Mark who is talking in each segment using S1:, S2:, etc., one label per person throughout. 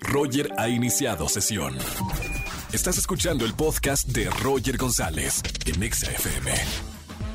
S1: Roger ha iniciado sesión. Estás escuchando el podcast de Roger González en Exa FM.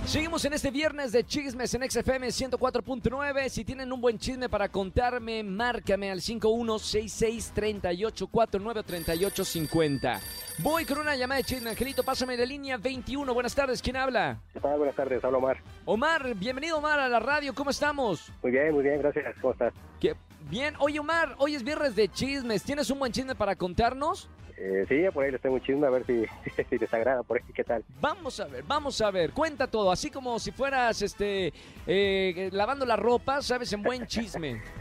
S2: Seguimos en este viernes de chismes en XFM 104.9. Si tienen un buen chisme para contarme, márcame al 5166-3849-3850. Voy con una llamada de chisme, Angelito. Pásame de línea 21. Buenas tardes, ¿quién habla?
S3: ¿Qué tal? Buenas tardes, hablo Omar.
S2: Omar, bienvenido Omar a la radio. ¿Cómo estamos?
S3: Muy bien, muy bien, gracias. ¿Cómo estás?
S2: ¿Qué? Bien. Oye Omar, hoy es viernes de chismes. ¿Tienes un buen chisme para contarnos?
S3: Eh, sí, por ahí les tengo un chisme, a ver si, si les agrada, por ahí, ¿qué tal?
S2: Vamos a ver, vamos a ver. Cuenta todo, así como si fueras este eh, lavando la ropa, sabes, en buen chisme.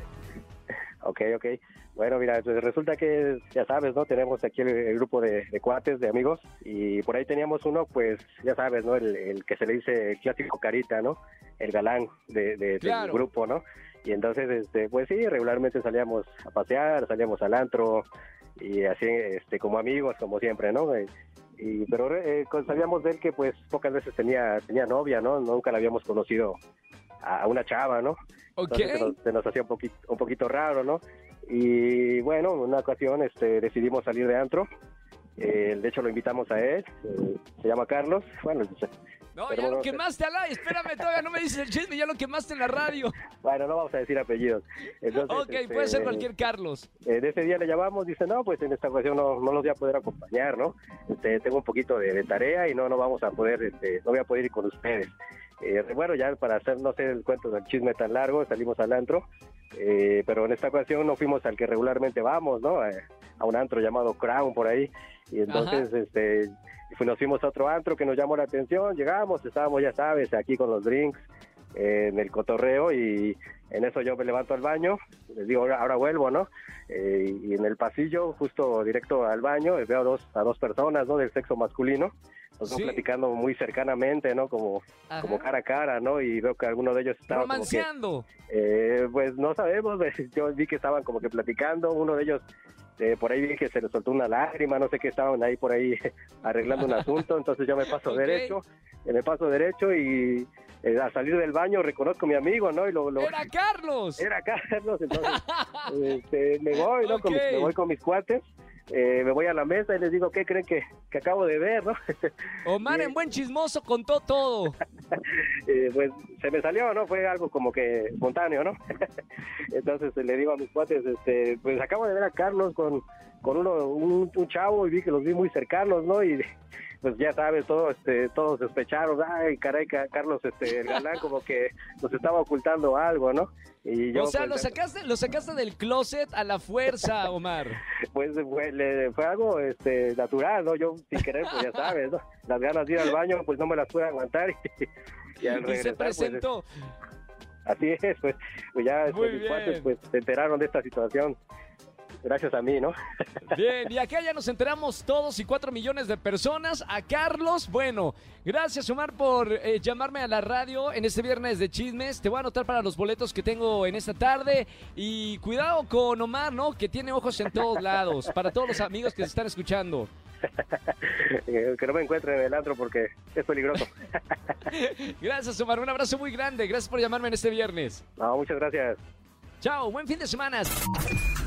S3: Ok, ok. Bueno, mira, pues resulta que, ya sabes, ¿no? Tenemos aquí el, el grupo de, de cuates, de amigos, y por ahí teníamos uno, pues, ya sabes, ¿no? El, el que se le dice el clásico carita, ¿no? El galán de, de-
S2: Claro.
S3: del grupo, ¿no? Y entonces, este, pues sí, regularmente salíamos a pasear, salíamos al antro, y así, este, como amigos, como siempre, ¿no? Eh, y, pero eh, con- sabíamos de él que, pues, pocas veces tenía, tenía novia, ¿no? Nunca la habíamos conocido a, una chava, ¿no?
S2: Ok.
S3: Entonces se nos, se nos hacía un poquito, un poquito raro, ¿no? Y bueno, en una ocasión este, decidimos salir de antro. Eh, de hecho, lo invitamos a él. eh, se llama Carlos. Bueno,
S2: No, ya lo quemaste al aire. Espérame, todavía no me dices el chisme, ya lo quemaste en la radio.
S3: bueno, no vamos a decir apellidos. Entonces,
S2: Ok,
S3: este,
S2: puede ser cualquier Carlos.
S3: eh, de ese día le llamamos, dice, no, pues en esta ocasión no, no los voy a poder acompañar, ¿no? Este, tengo un poquito de, de tarea y no, no vamos a poder, este, no voy a poder ir con ustedes. Eh, bueno, ya para hacer, no sé, el cuento del chisme tan largo, salimos al antro, eh, pero en esta ocasión no fuimos al que regularmente vamos, ¿no? Eh, a un antro llamado Crown por ahí. Y entonces, este, nos fuimos a otro antro que nos llamó la atención, llegamos, estábamos, ya sabes, aquí con los drinks, eh, en el cotorreo y en eso yo me levanto al baño, les digo, ahora, ahora vuelvo, ¿no? Eh, y en el pasillo, justo directo al baño, eh, veo a dos, a dos personas, ¿no? Del sexo masculino, dos
S2: Sí.
S3: platicando muy cercanamente, ¿no? Como,
S2: Ajá.
S3: como cara a cara, ¿no? Y veo que alguno de ellos estaba como que,
S2: Romanceando.
S3: eh, pues no sabemos, yo vi que estaban como que platicando, uno de ellos eh, por ahí vi que se le soltó una lágrima, no sé qué, estaban ahí por ahí arreglando un asunto, entonces yo me paso derecho, me paso derecho y eh, al salir del baño reconozco a mi amigo, ¿no? Y lo, lo-
S2: ¡Era Carlos!
S3: era Carlos, entonces este, me voy, ¿no? Con mis-
S2: Ok.
S3: me voy con mis cuates, eh, me voy a la mesa y les digo, ¿qué creen que, que acabo de ver, no?
S2: Omar en buen chismoso contó todo.
S3: Eh, pues se me salió, ¿no? Fue algo como que espontáneo, ¿no? Entonces eh, le digo a mis cuates, este, pues acabo de ver a Carlos con, con uno, un, un chavo y vi que los vi muy cercanos, ¿no? Y pues ya sabes, todo, este, todos sospecharon, ay, caray, ca- Carlos, este, el galán como que nos estaba ocultando algo, ¿no? Y yo,
S2: o sea,
S3: pues,
S2: lo sacaste, lo sacaste del closet a la fuerza, Omar.
S3: pues fue, le- fue algo este, natural, ¿no? Yo sin querer, pues ya sabes, ¿no? Las ganas de ir al baño, pues no me las pude aguantar y, y al
S2: Y se
S3: pues,
S2: presentó.
S3: Así es, pues, pues ya
S2: Muy
S3: mis cuates pues se enteraron de esta situación gracias a mí, ¿no?
S2: Bien, y acá ya nos enteramos todos y cuatro millones de personas. A Carlos, bueno, gracias Omar por eh, llamarme a la radio en este viernes de chismes. Te voy a anotar para los boletos que tengo en esta tarde. Y cuidado con Omar, ¿no? Que tiene ojos en todos lados. Para todos los amigos que se están escuchando.
S3: Eh, que no me encuentren en el antro porque es peligroso.
S2: Gracias Omar, un abrazo muy grande. Gracias por llamarme en este viernes.
S3: No, muchas gracias.
S2: Chao, buen fin de semana.